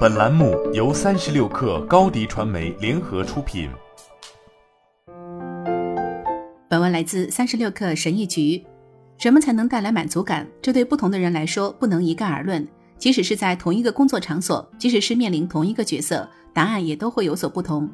本栏目由三十六氪高低传媒联合出品。本文来自三十六氪神译局。什么才能带来满足感？这对不同的人来说不能一概而论。即使是在同一个工作场所，即使是面临同一个角色，答案也都会有所不同。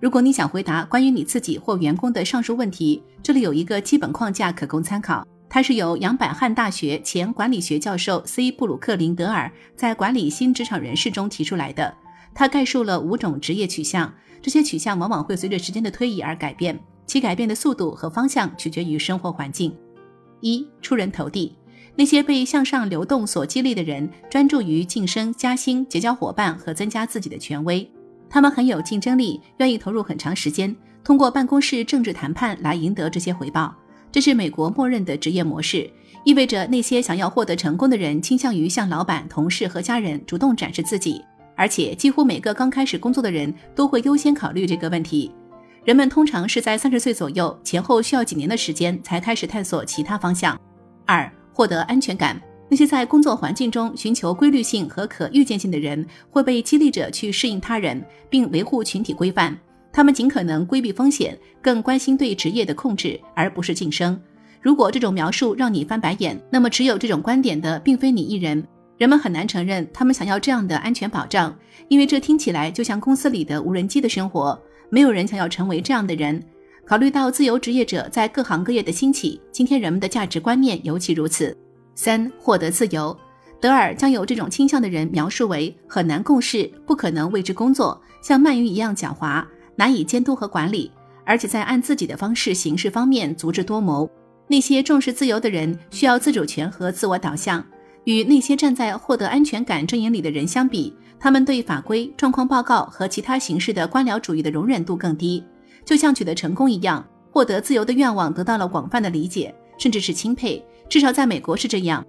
如果你想回答关于你自己或员工的上述问题，这里有一个基本框架可供参考。它是由杨百翰大学前管理学教授 C. 布鲁克林德尔在《管理新职场人士》中提出来的。他概述了五种职业取向，这些取向往往会随着时间的推移而改变，其改变的速度和方向取决于生活环境。一、出人头地，那些被向上流动所激励的人，专注于晋升、加薪、结交伙伴和增加自己的权威。他们很有竞争力，愿意投入很长时间，通过办公室政治谈判来赢得这些回报。这是美国默认的职业模式，意味着那些想要获得成功的人倾向于向老板、同事和家人主动展示自己，而且几乎每个刚开始工作的人都会优先考虑这个问题。人们通常是在三十岁左右前后需要几年的时间才开始探索其他方向。二、获得安全感。那些在工作环境中寻求规律性和可预见性的人，会被激励着去适应他人，并维护群体规范。他们尽可能规避风险，更关心对职业的控制，而不是晋升。如果这种描述让你翻白眼，那么持有这种观点的并非你一人。人们很难承认他们想要这样的安全保障，因为这听起来就像公司里的无人机的生活。没有人想要成为这样的人。考虑到自由职业者在各行各业的兴起，今天人们的价值观念尤其如此。三、获得自由。德尔将有这种倾向的人描述为很难共事、不可能为之工作、像鳗鱼一样狡猾、难以监督和管理，而且在按自己的方式行事方面足智多谋。那些重视自由的人需要自主权和自我导向，与那些站在获得安全感阵营里的人相比，他们对法规、状况报告和其他形式的官僚主义的容忍度更低。就像取得成功一样，获得自由的愿望得到了广泛的理解，甚至是钦佩。至少在美国是这样。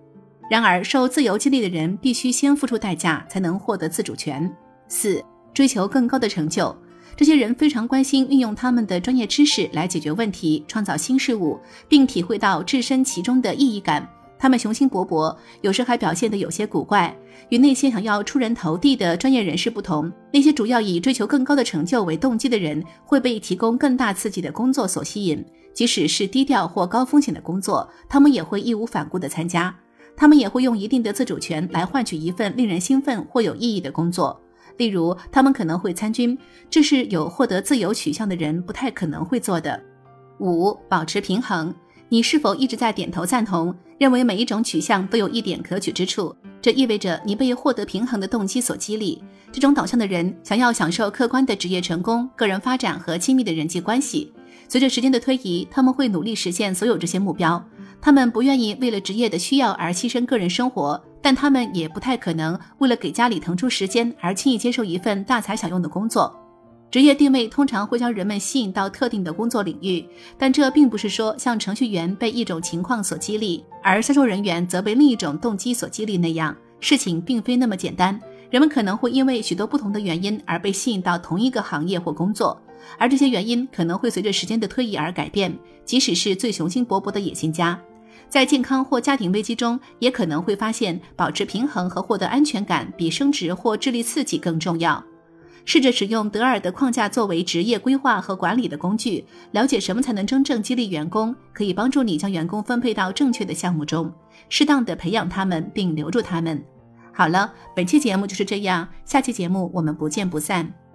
然而，受自由激励的人必须先付出代价，才能获得自主权。四、追求更高的成就。这些人非常关心运用他们的专业知识来解决问题、创造新事物，并体会到置身其中的意义感。他们雄心勃勃，有时还表现得有些古怪。与那些想要出人头地的专业人士不同，那些主要以追求更高的成就为动机的人会被提供更大刺激的工作所吸引。即使是低调或高风险的工作，他们也会义无反顾地参加。他们也会用一定的自主权来换取一份令人兴奋或有意义的工作。例如，他们可能会参军，这是有获得自由取向的人不太可能会做的。五、保持平衡。你是否一直在点头赞同，认为每一种取向都有一点可取之处？这意味着你被获得平衡的动机所激励。这种导向的人想要享受客观的职业成功、个人发展和亲密的人际关系。随着时间的推移，他们会努力实现所有这些目标。他们不愿意为了职业的需要而牺牲个人生活，但他们也不太可能为了给家里腾出时间而轻易接受一份大材小用的工作。职业定位通常会将人们吸引到特定的工作领域，但这并不是说像程序员被一种情况所激励，而销售人员则被另一种动机所激励那样。事情并非那么简单。人们可能会因为许多不同的原因而被吸引到同一个行业或工作，而这些原因可能会随着时间的推移而改变。即使是最雄心勃勃的野心家，在健康或家庭危机中，也可能会发现保持平衡和获得安全感比升职或智力刺激更重要。试着使用德尔的框架作为职业规划和管理的工具，了解什么才能真正激励员工，可以帮助你将员工分配到正确的项目中，适当的培养他们并留住他们。好了，本期节目就是这样，下期节目我们不见不散。